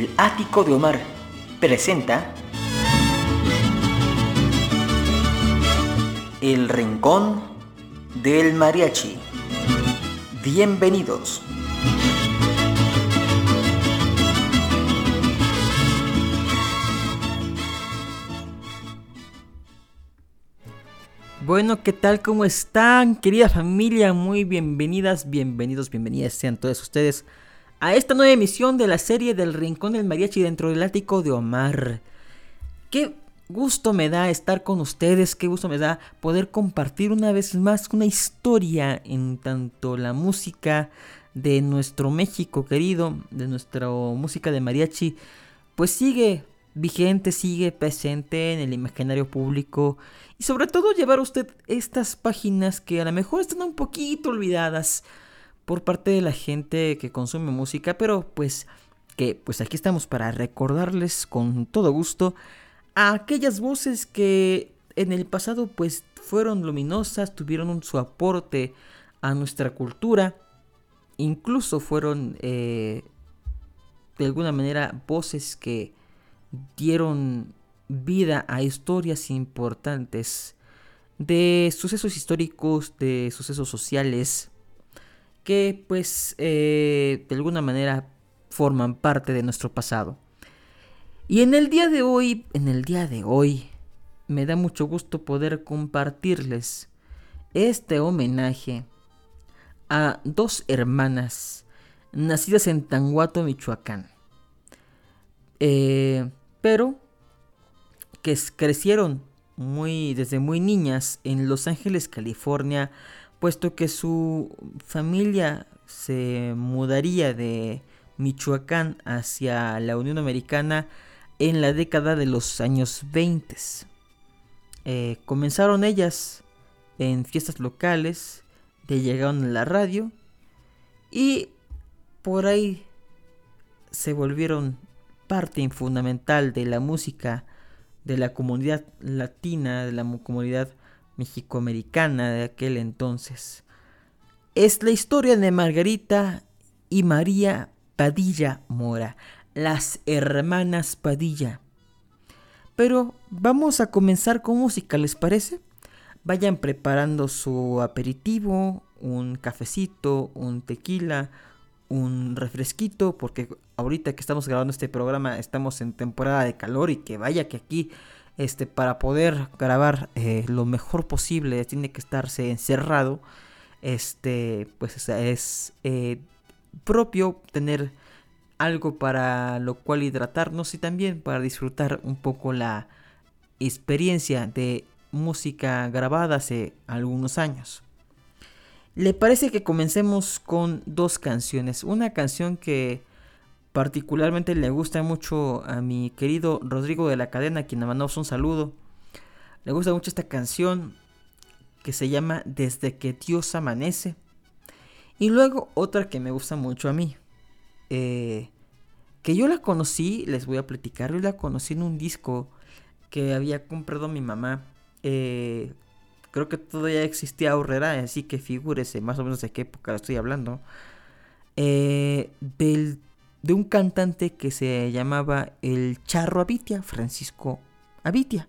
El ático de Omar presenta El rincón del mariachi. Bienvenidos. Bueno, ¿qué tal? ¿Cómo están? Querida familia, muy bienvenidas, bienvenidos, bienvenidas sean todos ustedes a esta nueva emisión de la serie del Rincón del Mariachi dentro del ático de Omar. Qué gusto me da estar con ustedes, qué gusto me da poder compartir una vez más una historia en tanto la música de nuestro México querido, de nuestra música de mariachi, pues sigue vigente, sigue presente en el imaginario público y sobre todo llevar a usted estas páginas que a lo mejor están un poquito olvidadas, por parte de la gente que consume música, pero pues que pues aquí estamos para recordarles con todo gusto a aquellas voces que en el pasado pues fueron luminosas, tuvieron su aporte a nuestra cultura, incluso fueron eh, de alguna manera voces que dieron vida a historias importantes de sucesos históricos, de sucesos sociales, que pues eh, de alguna manera forman parte de nuestro pasado. Y en el día de hoy, en el día de hoy, me da mucho gusto poder compartirles este homenaje a dos hermanas nacidas en Tanguato, Michoacán. Eh, pero que crecieron muy desde muy niñas en Los Ángeles, California, puesto que su familia se mudaría de Michoacán hacia la Unión Americana en la década de los años 20. Eh, comenzaron ellas en fiestas locales, llegaron a la radio y por ahí se volvieron parte fundamental de la música de la comunidad latina, de la comunidad mexicoamericana de aquel entonces. Es la historia de Margarita y María Padilla Mora, las hermanas Padilla. Pero vamos a comenzar con música, ¿les parece? Vayan preparando su aperitivo, un cafecito, un tequila, un refresquito, porque ahorita que estamos grabando este programa estamos en temporada de calor y que vaya que aquí este, para poder grabar eh, lo mejor posible tiene que estarse encerrado, este, pues es eh, propio tener algo para lo cual hidratarnos y también para disfrutar un poco la experiencia de música grabada hace algunos años. ¿Le parece que comencemos con dos canciones? Una canción que Particularmente le gusta mucho a mi querido Rodrigo de la Cadena, quien le mandamos un saludo. Le gusta mucho esta canción que se llama Desde que Dios amanece. Y luego otra que me gusta mucho a mí. Eh, que yo la conocí, les voy a platicar, yo la conocí en un disco que había comprado mi mamá. Eh, creo que todavía existía Aurrera, así que figúrese más o menos de qué época estoy hablando. Eh, del de un cantante que se llamaba el Charro Abitia, Francisco Abitia.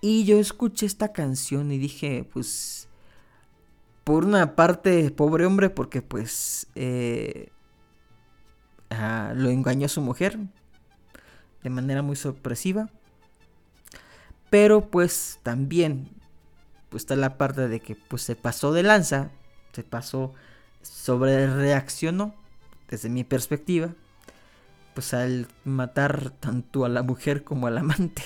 Y yo escuché esta canción y dije, pues, por una parte, pobre hombre, porque pues eh, ah, lo engañó a su mujer de manera muy sorpresiva. Pero pues también pues está la parte de que pues se pasó de lanza, se pasó sobre reaccionó desde mi perspectiva, pues al matar tanto a la mujer como al amante.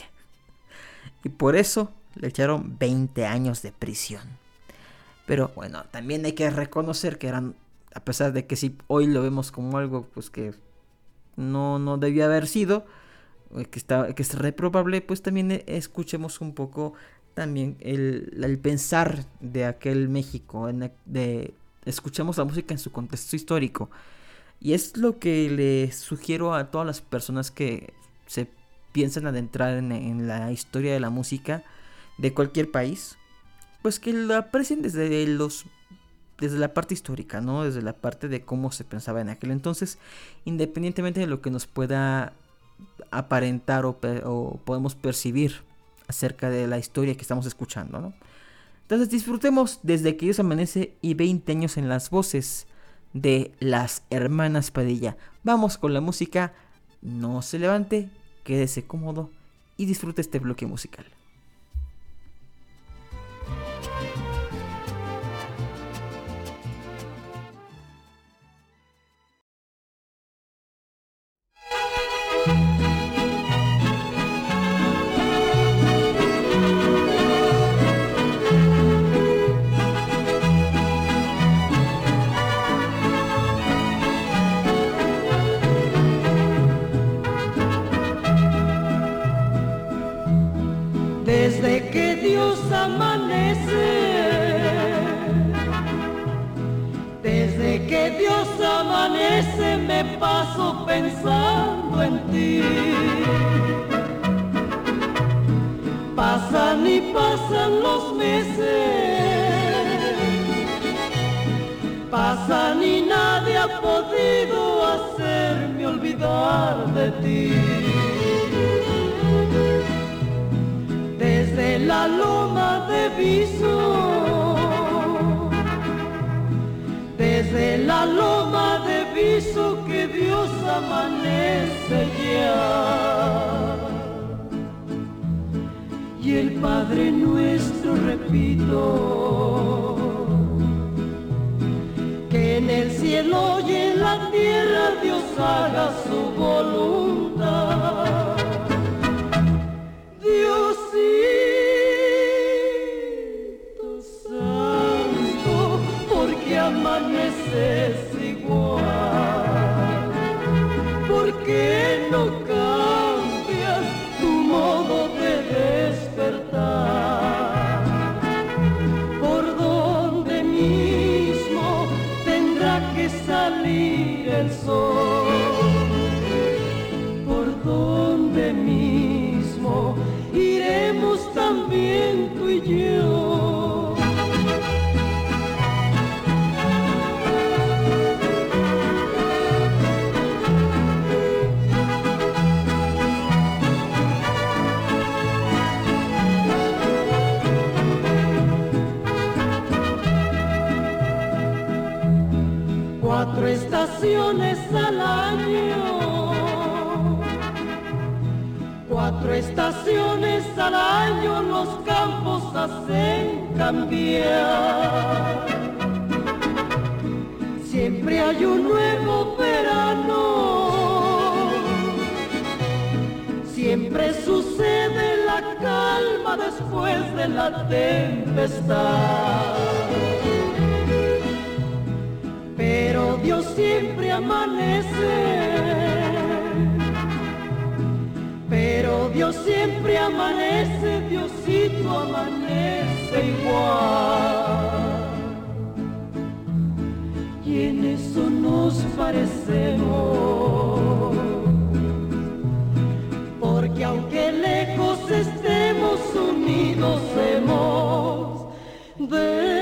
Y por eso le echaron 20 años de prisión. Pero bueno, también hay que reconocer que eran, a pesar de que si hoy lo vemos como algo pues que no, no debía haber sido, eh, que, está, que es reprobable, pues también escuchemos un poco también el, el pensar de aquel México, de, escuchemos la música en su contexto histórico. Y es lo que le sugiero a todas las personas que se piensan adentrar en, la historia de la música de cualquier país. Pues que lo aprecien desde los desde la parte histórica, ¿no? Desde la parte de cómo se pensaba en aquel entonces, independientemente de lo que nos pueda aparentar o, podemos percibir acerca de la historia que estamos escuchando, ¿no? Entonces disfrutemos desde que Dios amanece y 20 años en las voces de las hermanas Padilla. Vamos con la música, no se levante, quédese cómodo y disfrute este bloque musical. El Padre nuestro repito, que en el cielo y en la tierra Dios haga su voluntad. Hacen cambiar. Siempre hay un nuevo verano. Siempre sucede la calma después de la tempestad pero Dios siempre amanece. Pero Dios siempre amanece, Diosito amanece igual. Y en eso nos parecemos. Porque aunque lejos estemos unidos, hemos de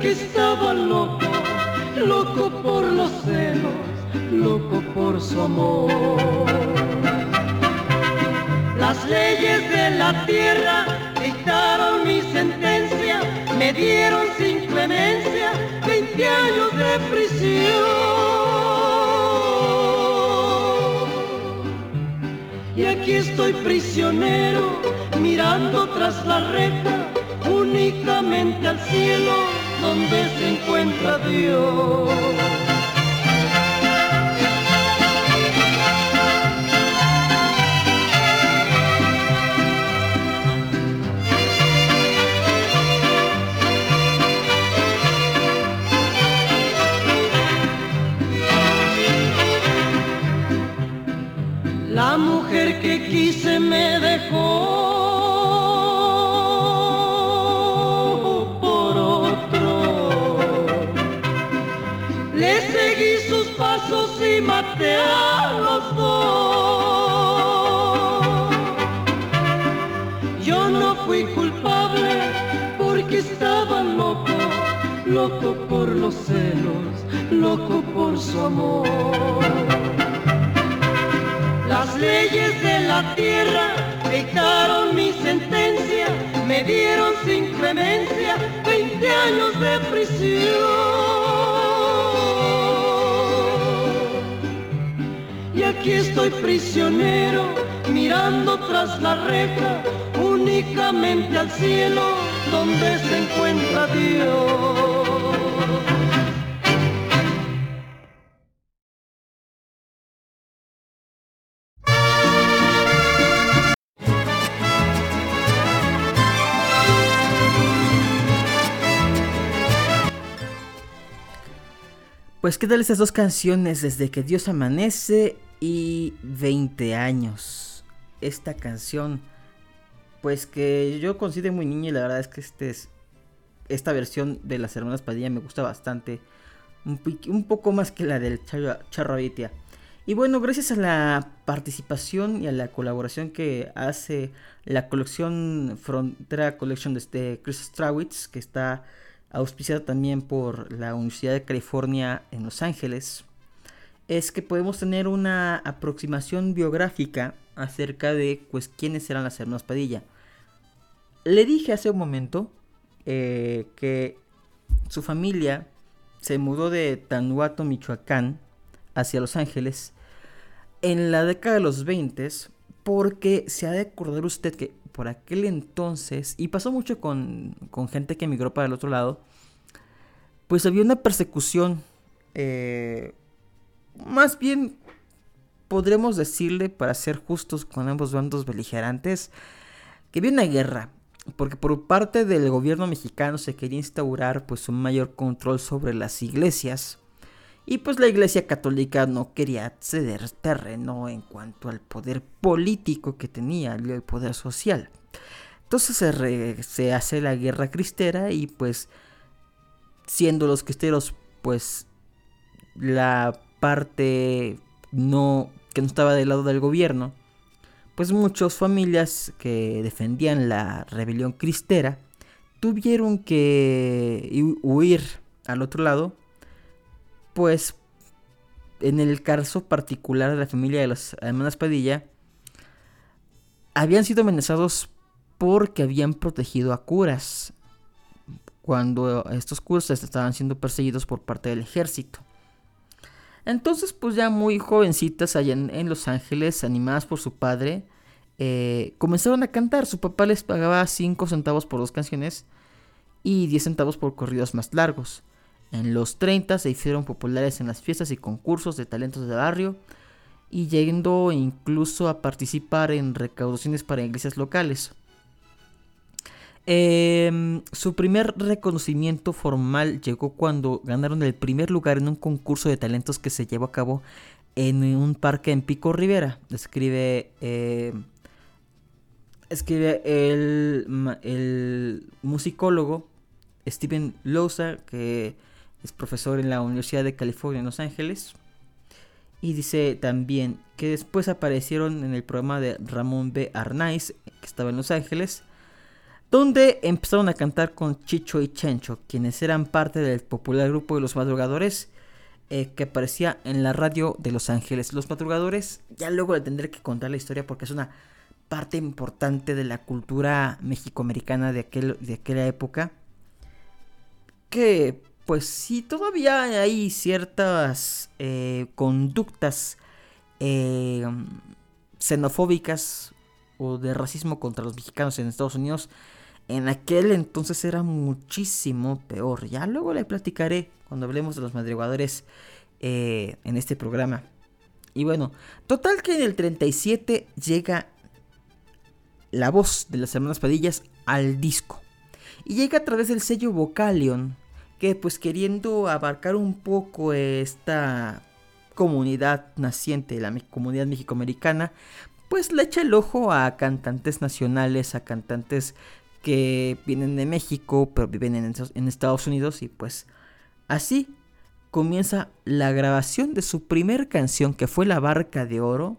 porque estaba loco, loco por los celos, loco por su amor. Las leyes de la tierra dictaron mi sentencia, me dieron sin clemencia 20 años de prisión. Y aquí estoy prisionero, mirando tras la reja, únicamente al cielo donde se encuentra Dios. Pues qué tal estas dos canciones desde que Dios amanece y 20 años. Esta canción, pues que yo considero muy niña y la verdad es que este es, esta versión de las hermanas Padilla me gusta bastante. Un, poco más que la del Charro. Y bueno, gracias a la participación y a la colaboración que hace la colección Frontera Collection de este Chris Strawitz, que está auspiciada también por la Universidad de California en Los Ángeles, es que podemos tener una aproximación biográfica acerca de pues quiénes eran las hermanas Padilla. Le dije hace un momento eh, que su familia se mudó de Tanuato, Michoacán, hacia Los Ángeles en la década de los 20 porque se ha de acordar usted que por aquel entonces, y pasó mucho con, con gente que emigró para el otro lado, pues había una persecución, eh, más bien podremos decirle, para ser justos con ambos bandos beligerantes, que había una guerra, porque por parte del gobierno mexicano se quería instaurar pues un mayor control sobre las iglesias, y pues la iglesia católica no quería ceder terreno en cuanto al poder político que tenía el poder social. Entonces se, se, hace la guerra cristera y pues siendo los cristeros pues la parte no que no estaba del lado del gobierno, pues muchas familias que defendían la rebelión cristera tuvieron que huir al otro lado pues en el caso particular de la familia de las hermanas Padilla, habían sido amenazados porque habían protegido a curas cuando estos curas estaban siendo perseguidos por parte del ejército. Entonces, pues ya muy jovencitas allá en, Los Ángeles, animadas por su padre, eh, comenzaron a cantar. Su papá les pagaba 5 centavos por dos canciones y 10 centavos por corridos más largos. En los 30 se hicieron populares en las fiestas y concursos de talentos de barrio y llegando incluso a participar en recaudaciones para iglesias locales. Em, su primer reconocimiento formal llegó cuando ganaron el primer lugar en un concurso de talentos que se llevó a cabo en un parque en Pico Rivera. Escribe, em, escribe el, el musicólogo Steven Lousa que es profesor en la Universidad de California en Los Ángeles. Y dice también que después aparecieron en el programa de Ramón B. Arnaiz, que estaba en Los Ángeles, donde empezaron a cantar con Chicho y Chencho, quienes eran parte del popular grupo de los madrugadores eh, que aparecía en la radio de Los Ángeles. Los madrugadores, ya luego le tendré que contar la historia porque es una parte importante de la cultura mexicoamericana de, aquel, de aquella época. Que pues sí, todavía hay ciertas eh, conductas eh, xenofóbicas o de racismo contra los mexicanos en Estados Unidos. En aquel entonces era muchísimo peor. Ya luego le platicaré cuando hablemos de los madrugadores eh, en este programa. Y bueno, total que en el 37 llega la voz de las hermanas Padillas al disco. Y llega a través del sello Vocalion, que pues queriendo abarcar un poco esta comunidad naciente, la comunidad mexicoamericana, pues le echa el ojo a cantantes nacionales, a cantantes que vienen de México, pero viven en, Estados Unidos y pues así comienza la grabación de su primer canción que fue La Barca de Oro,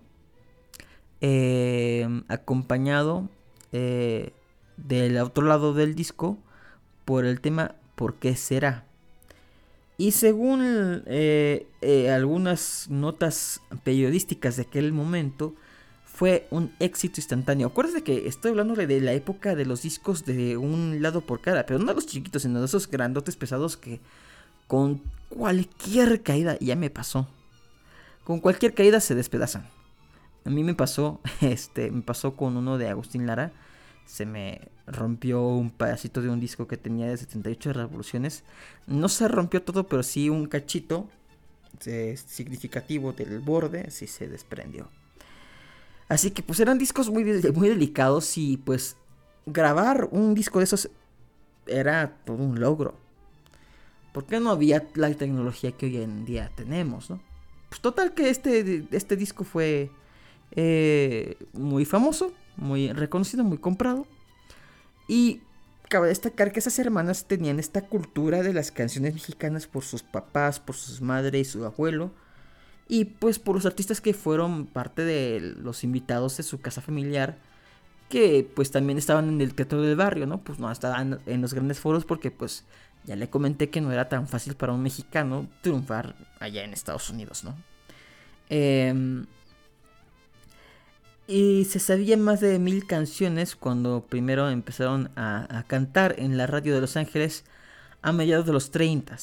eh, acompañado eh, del otro lado del disco por el tema ¿Por qué será? Y según eh, algunas notas periodísticas de aquel momento, fue un éxito instantáneo. Acuérdate que estoy hablando de la época de los discos de un lado por cara, pero no de los chiquitos, sino de esos grandotes pesados que con cualquier caída, ya me pasó, con cualquier caída se despedazan. A mí me pasó, este, me pasó con uno de Agustín Lara. Se me rompió un pedacito de un disco que tenía de 78 revoluciones. No se rompió todo, pero sí un cachito eh, significativo del borde, sí se desprendió. Así que pues eran discos muy, muy delicados y pues grabar un disco de esos era todo un logro. Porque no había la tecnología que hoy en día tenemos, ¿no? Pues total que este, este disco fue eh, muy famoso, muy reconocido, muy comprado. Y cabe destacar que esas hermanas tenían esta cultura de las canciones mexicanas por sus papás, por sus madres y su abuelo. Y pues por los artistas que fueron parte de los invitados de su casa familiar. Que pues también estaban en el teatro del barrio, ¿no? Pues no estaban en los grandes foros porque pues ya le comenté que no era tan fácil para un mexicano triunfar allá en Estados Unidos, ¿no? Eh, y se sabían más de mil canciones cuando primero empezaron a, cantar en la radio de Los Ángeles a mediados de los 30.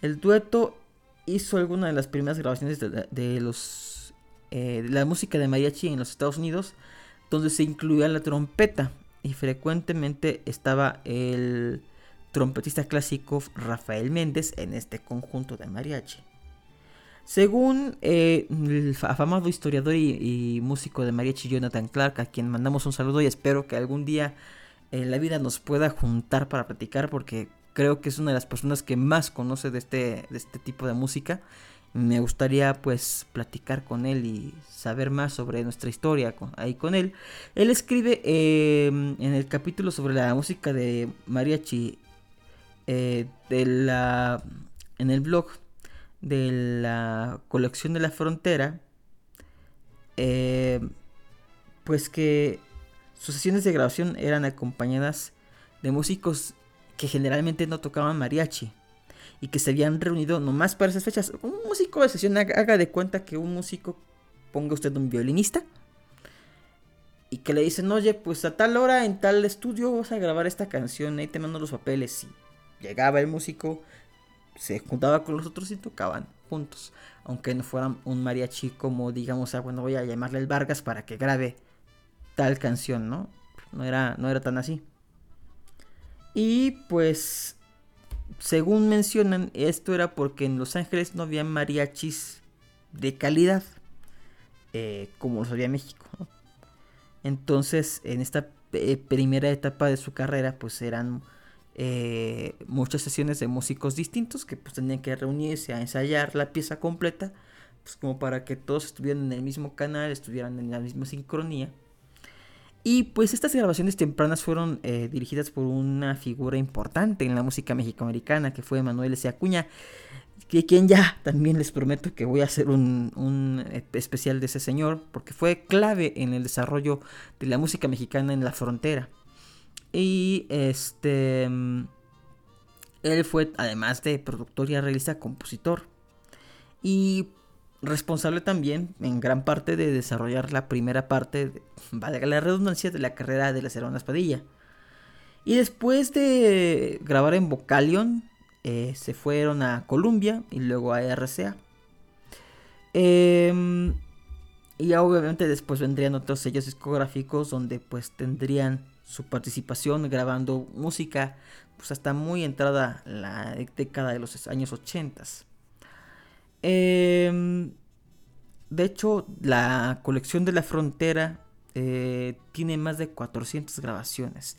El dueto hizo alguna de las primeras grabaciones de, los, eh, de la música de mariachi en los Estados Unidos, donde se incluía la trompeta y frecuentemente estaba el trompetista clásico Rafael Méndez en este conjunto de mariachi. Según eh, el afamado historiador y, músico de mariachi Jonathan Clark, a quien mandamos un saludo y espero que algún día en la vida nos pueda juntar para platicar porque creo que es una de las personas que más conoce de este, de este tipo de música. Me gustaría pues platicar con él y saber más sobre nuestra historia ahí con él. Él escribe em, en el capítulo sobre la música de mariachi eh, de la, en el blog de la colección de la frontera, eh, pues que sus sesiones de grabación eran acompañadas de músicos que generalmente no tocaban mariachi y que se habían reunido nomás para esas fechas. Un músico de sesión haga de cuenta que un músico ponga usted un violinista y que le dicen, oye, pues a tal hora en tal estudio vamos a grabar esta canción, ahí te mando los papeles. Y llegaba el músico, se juntaba con los otros y tocaban juntos. Aunque no fueran un mariachi como, digamos, ah, bueno, voy a llamarle el Vargas para que grabe tal canción, ¿no? No era, no era tan así. Y pues, según mencionan, esto era porque en Los Ángeles no había mariachis de calidad eh, como los había en México. Entonces, en esta eh, primera etapa de su carrera, pues eran eh, muchas sesiones de músicos distintos que pues tenían que reunirse a ensayar la pieza completa, pues como para que todos estuvieran en el mismo canal, estuvieran en la misma sincronía. Y pues estas grabaciones tempranas fueron eh, dirigidas por una figura importante en la música mexicoamericana, que fue Manuel S. Acuña, que quien ya también les prometo que voy a hacer un, un, especial de ese señor, porque fue clave en el desarrollo de la música mexicana en la frontera. Y este. Él fue, además de productor y arreglista, compositor. Y responsable también, en gran parte, de desarrollar la primera parte, de, valga la redundancia, de la carrera de la Hermanas Padilla. Y después de grabar en Vocalion, eh, se fueron a Columbia y luego a RCA. Em, y obviamente después vendrían otros sellos discográficos donde pues tendrían su participación grabando música pues hasta muy entrada la década de los años 80. Em, de hecho, la colección de la frontera eh, tiene más de 400 grabaciones.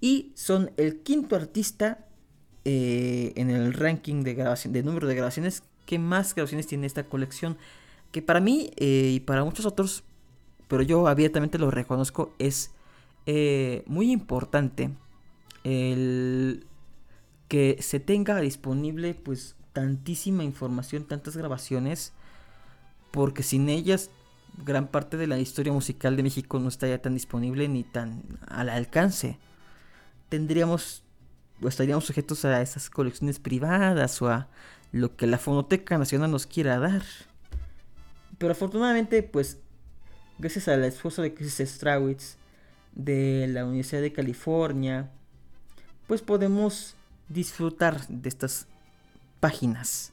Y son el quinto artista eh, en el ranking de, de número de grabaciones que más grabaciones tiene esta colección. Que para mí eh, y para muchos otros, pero yo abiertamente lo reconozco, es muy importante el que se tenga disponible pues tantísima información, tantas grabaciones, porque sin ellas gran parte de la historia musical de México no estaría tan disponible ni tan al alcance. Tendríamos o estaríamos sujetos a esas colecciones privadas o a lo que la Fonoteca Nacional nos quiera dar. Pero afortunadamente, pues, gracias al esfuerzo de Chris Strawitz de la Universidad de California, pues podemos disfrutar de estas páginas.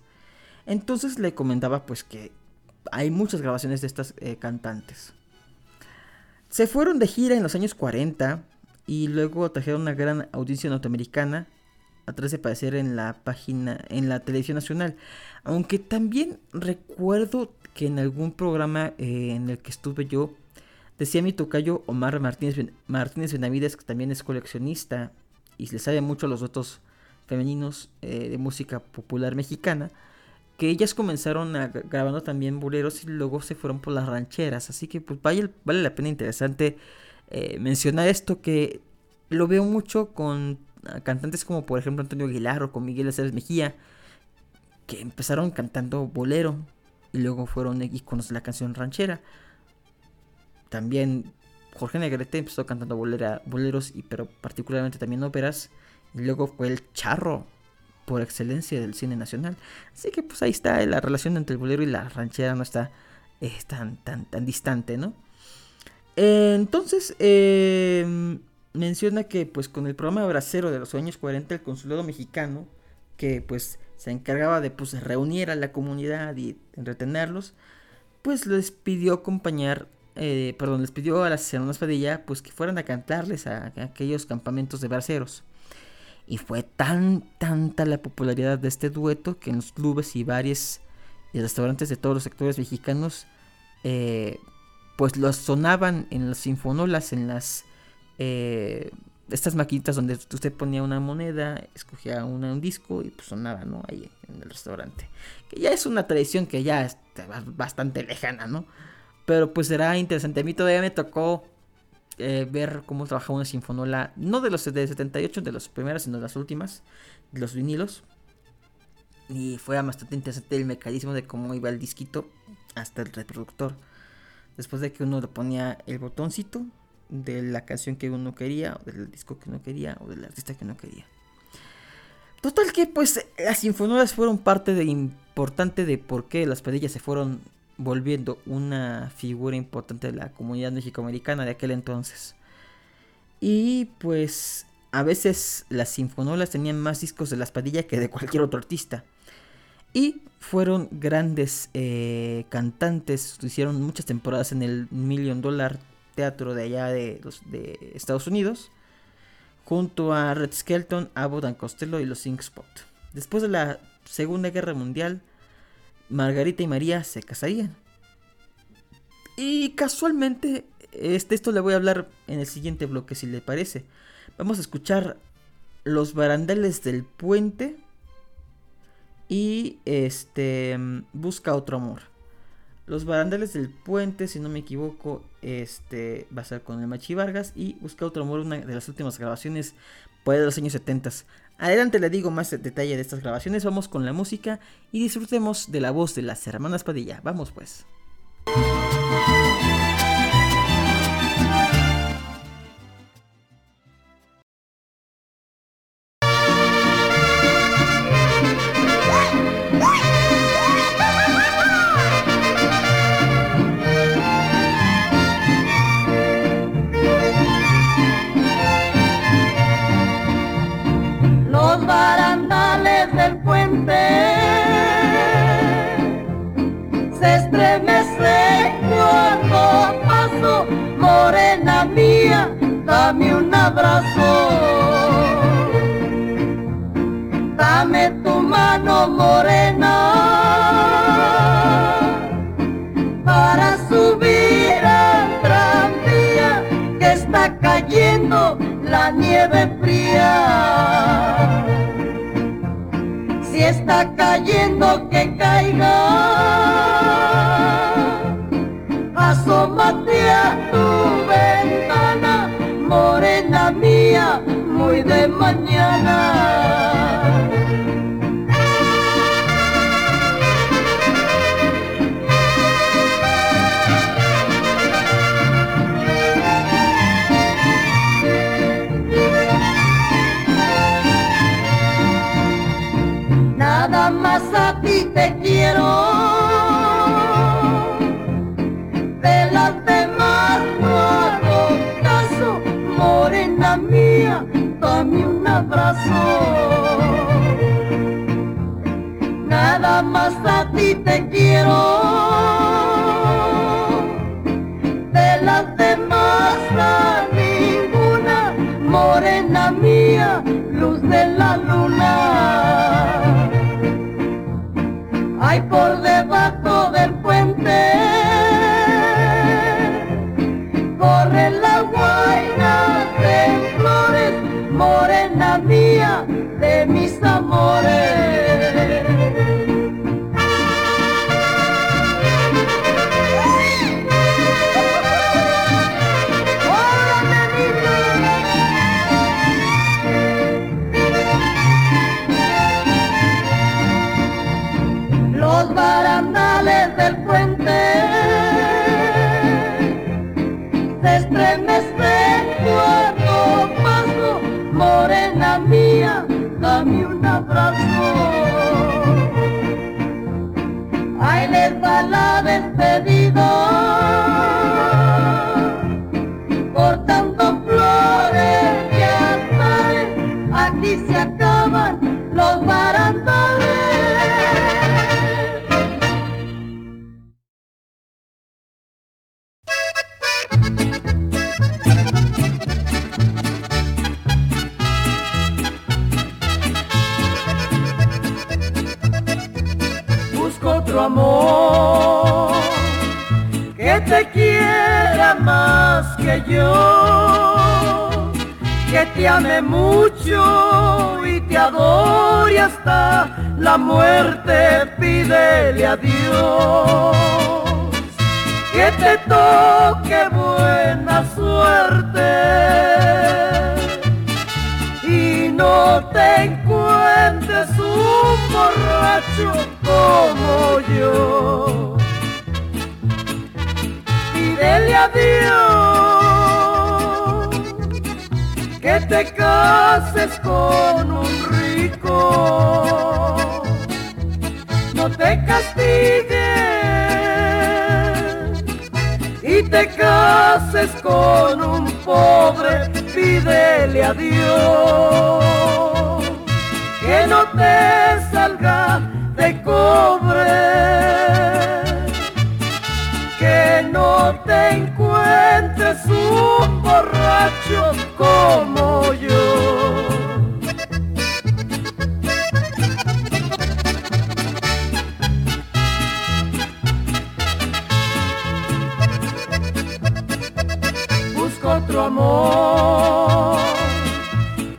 Entonces le comentaba pues que hay muchas grabaciones de estas eh, cantantes. Se fueron de gira en los años 40 y luego trajeron una gran audiencia norteamericana atrás de aparecer en la página, en la televisión nacional. Aunque también recuerdo que en algún programa eh, en el que estuve yo, decía mi tocayo Omar Martínez, Martínez Benavides, que también es coleccionista y le sabe mucho a los otros femeninos eh, de música popular mexicana, que ellas comenzaron grabando también boleros y luego se fueron por las rancheras. Así que pues vale, vale la pena interesante eh, mencionar esto que lo veo mucho con ah, cantantes como por ejemplo Antonio Aguilar o con Miguel Aceves Mejía, que empezaron cantando bolero y luego fueron íconos de la canción ranchera. También Jorge Negrete empezó cantando boleros, y, pero particularmente también óperas. Y luego fue el charro por excelencia del cine nacional. Así que pues ahí está la relación entre el bolero y la ranchera no está eh, tan, tan, tan distante, ¿no? entonces, em, menciona que pues con el programa Bracero de los años 40, el consulado mexicano, que pues se encargaba de pues reunir a la comunidad y entretenerlos, pues les pidió acompañar eh, perdón, les pidió a las hermanas Padilla pues que fueran a cantarles a, aquellos campamentos de braceros. Y fue tan, tanta la popularidad de este dueto que en los clubes y bares y restaurantes de todos los sectores mexicanos, eh, pues los sonaban en las sinfonolas, en las... Eh, estas maquinitas donde usted ponía una moneda, escogía un disco y pues sonaba, ¿no? Ahí en el restaurante. Que ya es una tradición que ya está bastante lejana, ¿no? Pero pues será interesante. A mí todavía me tocó eh, ver cómo trabajaba una sinfonola, no de los de 78, de las primeras, sino de las últimas, los vinilos. Y fue bastante interesante el mecanismo de cómo iba el disquito hasta el reproductor. Después de que uno le ponía el botoncito de la canción que uno quería, o del disco que uno quería, o del artista que uno quería. Total que pues las sinfonolas fueron parte de importante de por qué las pedillas se fueron volviendo una figura importante de la comunidad mexicoamericana de aquel entonces. Y pues a veces las sinfonolas tenían más discos de la espadilla que de cualquier otro artista. Y fueron grandes eh, cantantes, hicieron muchas temporadas en el Million Dollar Teatro de allá de, los, de Estados Unidos, junto a Red Skelton, Abbott and Costello y los Ink Spot. Después de la Segunda Guerra Mundial, Margarita y María se casarían. Y casualmente, este, esto le voy a hablar en el siguiente bloque, si le parece. Vamos a escuchar Los barandales del puente y este Busca otro amor. Los barandales del puente, si no me equivoco, este va a ser con el Machi Vargas y Busca otro amor, una de las últimas grabaciones pues, de los años 70. Adelante le digo más detalle de estas grabaciones, vamos con la música y disfrutemos de la voz de las hermanas Padilla. Vamos pues. Dame un abrazo. Dame tu mano morena para subir al tranvía que está cayendo la nieve fría. Si está cayendo que caiga, asómate mañana. Nada más a ti te quiero. De las demás a ninguna, morena mía, luz de la luna. Hay por debajo otro amor. Que te quiera más que yo, que te ame mucho y te adore hasta la muerte, pídele a Dios que te toque buena suerte. Y no te encuentres un borracho como yo. Pídele a Dios que te cases con un rico, no te castigues y te cases con un pobre, pídele a Dios que no te salga de cobre, que no te encuentres un borracho como yo. busco otro amor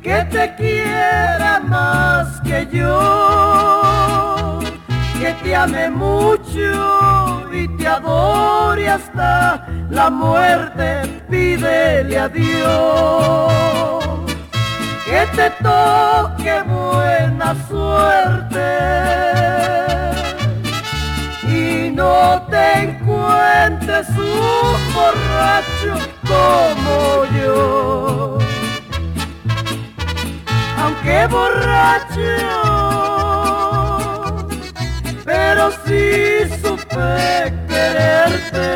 que te quiera más que yo, mucho y te adore hasta la muerte, pídele a Dios que te toque buena suerte y no te encuentres un borracho como yo. Aunque borracho, pero sí supe quererte.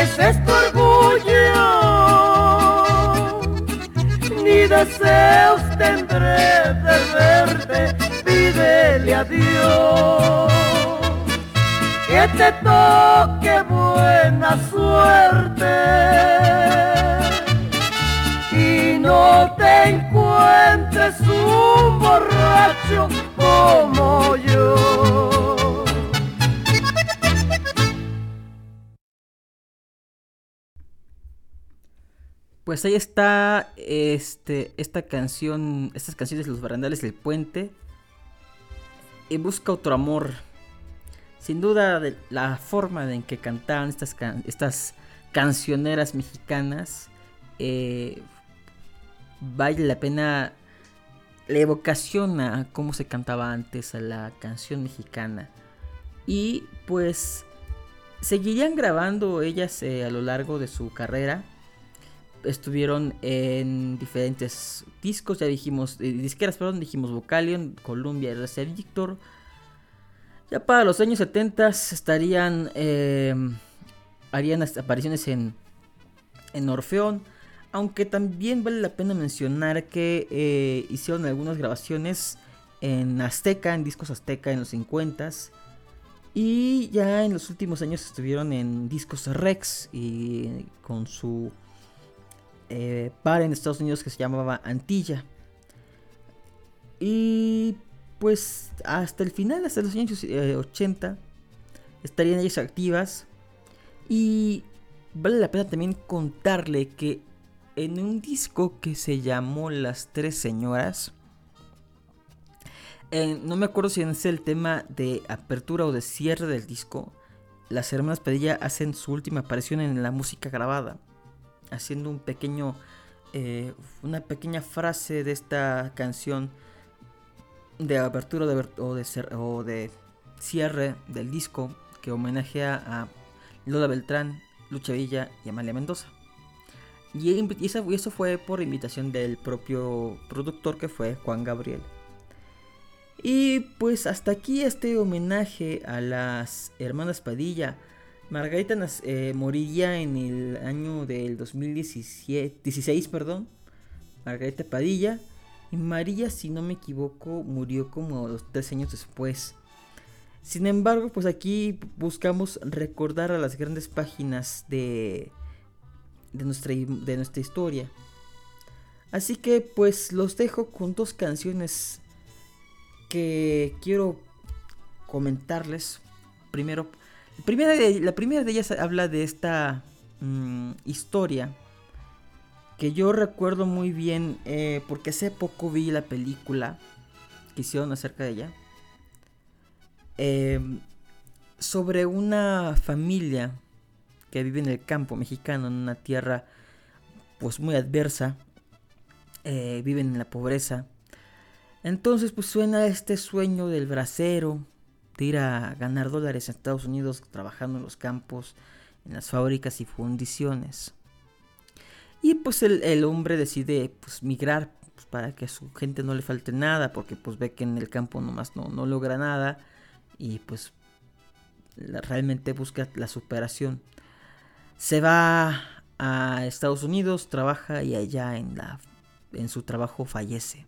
Es esto orgullo, ni deseos tendré de verte, pídele a Dios que te toque buena suerte. Y no te encuentres un borracho como yo. Pues ahí está este, esta canción, estas canciones de los barandales del puente. Y busca otro amor. Sin duda la forma en que cantaban estas, estas cancioneras mexicanas eh, vale la pena la evocación a cómo se cantaba antes a la canción mexicana. Y pues seguirían grabando ellas eh, a lo largo de su carrera estuvieron en diferentes discos, ya dijimos, eh, disqueras, perdón, dijimos Vocalion, Columbia, RC Victor. Ya para los años 70 estarían, eh, harían apariciones en, en Orfeón, aunque también vale la pena mencionar que eh, hicieron algunas grabaciones en Azteca, en discos Azteca en los 50s. Y ya en los últimos años estuvieron en discos Rex y con su eh, par en Estados Unidos que se llamaba Antilla. Y pues hasta el final, hasta los años 80, eh, estarían ellas activas. Y vale la pena también contarle que en un disco que se llamó Las Tres Señoras, eh, no me acuerdo si es el tema de apertura o de cierre del disco, las hermanas Padilla hacen su última aparición en la música grabada haciendo un pequeño, eh, una pequeña frase de esta canción de apertura o, de, o de cierre del disco que homenajea a Lola Beltrán, Lucha Villa y Amalia Mendoza. Y, eso fue por invitación del propio productor que fue Juan Gabriel. Y pues hasta aquí este homenaje a las hermanas Padilla Margarita eh, moriría en el año del 2016, perdón. Margarita Padilla. Y María, si no me equivoco, murió como dos, tres años después. Sin embargo, pues aquí buscamos recordar a las grandes páginas de, de, nuestra, de nuestra historia. Así que pues los dejo con dos canciones que quiero comentarles. Primero, Primera de, la primera de ellas habla de esta mm, historia que yo recuerdo muy bien eh, porque hace poco vi la película que hicieron acerca de ella. Em, sobre una familia que vive en el campo mexicano, en una tierra pues muy adversa, eh, viven en la pobreza. Entonces pues suena este sueño del bracero, de ir a ganar dólares en Estados Unidos trabajando en los campos, en las fábricas y fundiciones. Y pues el, hombre decide pues migrar pues, para que a su gente no le falte nada, porque pues ve que en el campo nomás no, no logra nada y pues realmente busca la superación. Se va a Estados Unidos, trabaja y allá en, la, en su trabajo fallece.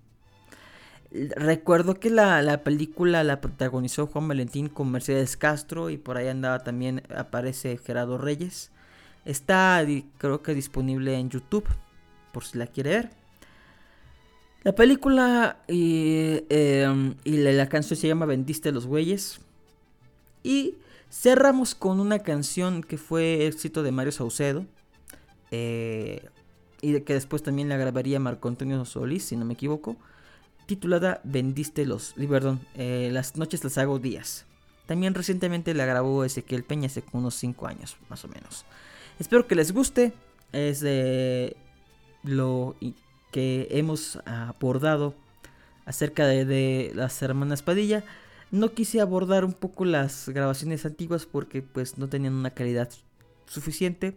Recuerdo que la, película la protagonizó Juan Valentín con Mercedes Castro y por ahí andaba también, aparece Gerardo Reyes. Está creo que disponible en YouTube, por si la quiere ver. La película y, em, la, canción se llama Vendiste los Güeyes. Y cerramos con una canción que fue éxito de Mario Saucedo. Eh, y de que después también la grabaría Marco Antonio Solís, si no me equivoco titulada Vendiste los, perdón, eh, las noches las hago días. También recientemente la grabó Ezequiel Peña hace unos 5 años, más o menos. Espero que les guste. Es de lo que hemos abordado acerca de, las hermanas Padilla. No quise abordar un poco las grabaciones antiguas porque pues no tenían una calidad suficiente.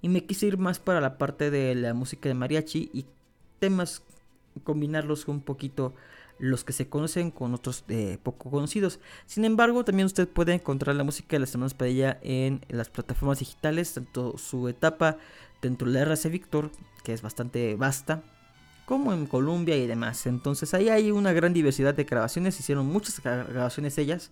Y me quise ir más para la parte de la música de mariachi y temas combinarlos un poquito los que se conocen con otros eh, poco conocidos. Sin embargo, también usted puede encontrar la música de las hermanas Padilla en las plataformas digitales, tanto su etapa dentro de la RC Victor, que es bastante vasta, como en Colombia y demás. Entonces ahí hay una gran diversidad de grabaciones, hicieron muchas grabaciones ellas.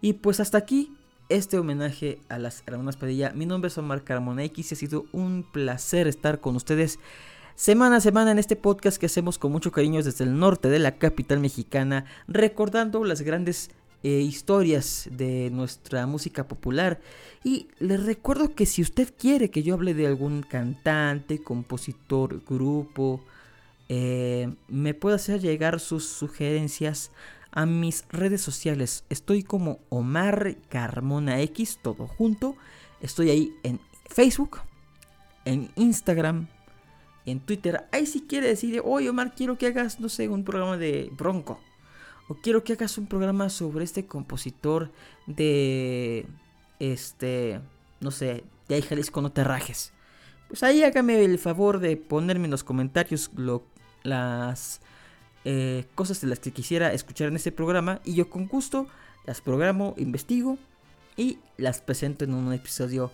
Y pues hasta aquí este homenaje a las hermanas Padilla. Mi nombre es Omar Carmona X y ha sido un placer estar con ustedes semana a semana en este podcast que hacemos con mucho cariño desde el norte de la capital mexicana, recordando las grandes eh, historias de nuestra música popular. Y les recuerdo que si usted quiere que yo hable de algún cantante, compositor, grupo, eh, me puede hacer llegar sus sugerencias a mis redes sociales. Estoy como Omar Carmona X, todo junto. Estoy ahí en Facebook, en Instagram, en Twitter. Ahí si quiere decir, oye Omar, quiero que hagas, no sé, un programa de Bronco. O quiero que hagas un programa sobre este compositor de, este, no sé, de ahí Jalisco no te rajes. Pues ahí hágame el favor de ponerme en los comentarios las eh, cosas de las que quisiera escuchar en este programa y yo con gusto las programo, investigo y las presento en un episodio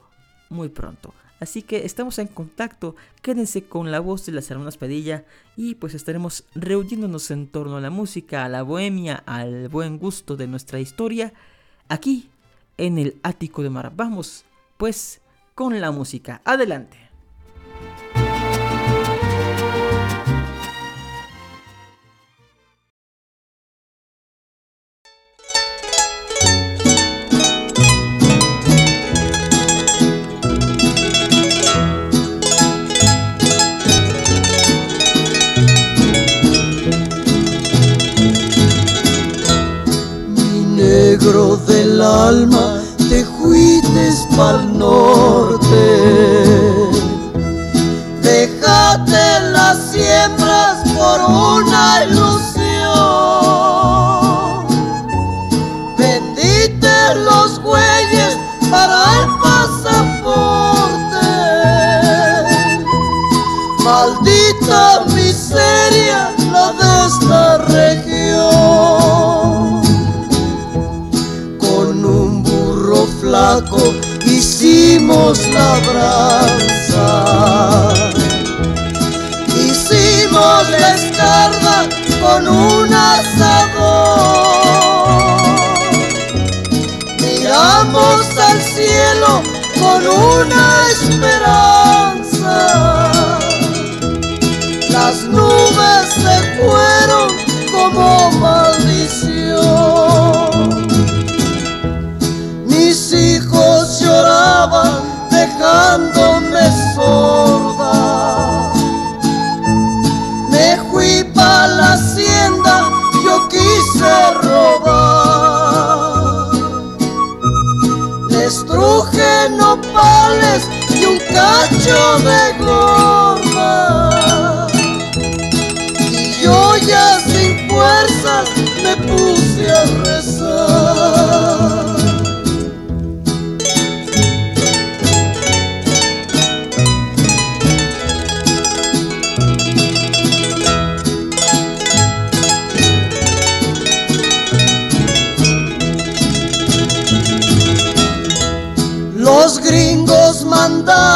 muy pronto. Así que estamos en contacto, quédense con la voz de las hermanas Padilla y pues estaremos reuniéndonos en torno a la música, a la bohemia, al buen gusto de nuestra historia, aquí en el ático de mar. Vamos pues con la música. Adelante. Hicimos labranza. Hicimos la con un asador. Miramos al cielo con una esperanza. Las nubes se fueron cacho de gorda. Y yo ya sin fuerzas me puse a rezar. Los gringos mandaron